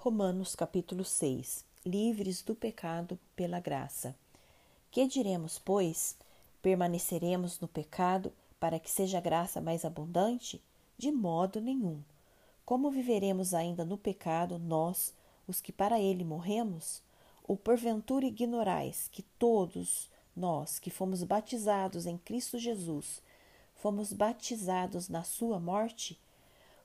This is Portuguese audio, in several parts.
Romanos capítulo 6 Livres do pecado pela graça. Que diremos, pois? Permaneceremos no pecado para que seja a graça mais abundante? De modo nenhum. Como viveremos ainda no pecado, nós, os que para ele morremos? Ou porventura ignorais que todos nós que fomos batizados em Cristo Jesus, fomos batizados na sua morte?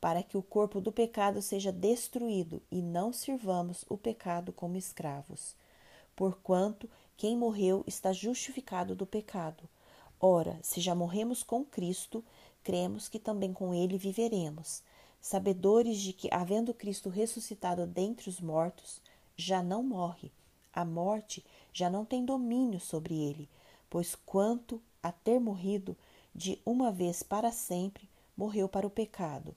para que o corpo do pecado seja destruído e não sirvamos o pecado como escravos. Porquanto quem morreu está justificado do pecado. Ora, se já morremos com Cristo, cremos que também com ele viveremos, sabedores de que, havendo Cristo ressuscitado dentre os mortos, já não morre. A morte já não tem domínio sobre ele, pois quanto a ter morrido de uma vez para sempre, morreu para o pecado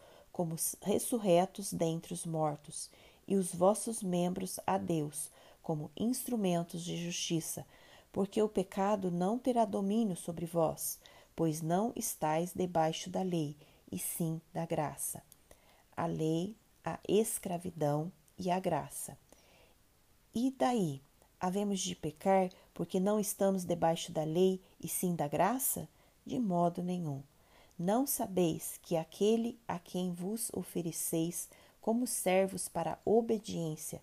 como ressurretos dentre os mortos, e os vossos membros a Deus, como instrumentos de justiça, porque o pecado não terá domínio sobre vós, pois não estáis debaixo da lei, e sim da graça. A lei, a escravidão e a graça. E daí? Havemos de pecar porque não estamos debaixo da lei e sim da graça? De modo nenhum. Não sabeis que aquele a quem vos ofereceis como servos para obediência,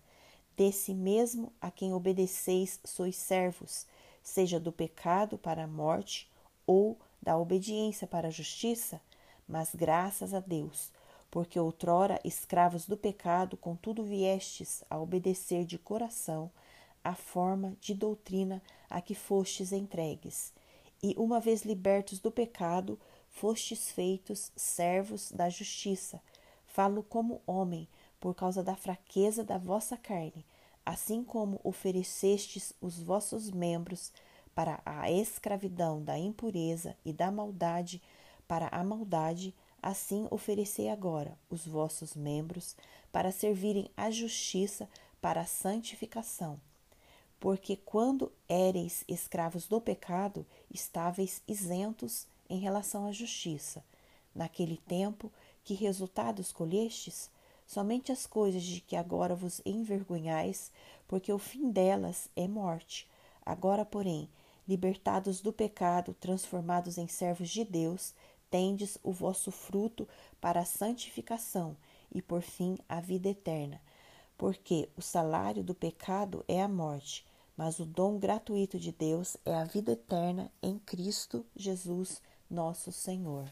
desse mesmo a quem obedeceis sois servos, seja do pecado para a morte ou da obediência para a justiça? Mas graças a Deus, porque outrora escravos do pecado, contudo viestes a obedecer de coração a forma de doutrina a que fostes entregues. E uma vez libertos do pecado, fostes feitos servos da justiça. Falo como homem, por causa da fraqueza da vossa carne, assim como oferecestes os vossos membros para a escravidão da impureza e da maldade para a maldade, assim oferecei agora os vossos membros para servirem à justiça para a santificação. Porque quando éreis escravos do pecado, estáveis isentos em relação à justiça. Naquele tempo, que resultados colhestes? Somente as coisas de que agora vos envergonhais, porque o fim delas é morte. Agora, porém, libertados do pecado, transformados em servos de Deus, tendes o vosso fruto para a santificação e, por fim, a vida eterna. Porque o salário do pecado é a morte, mas o dom gratuito de Deus é a vida eterna em Cristo Jesus, nosso Senhor.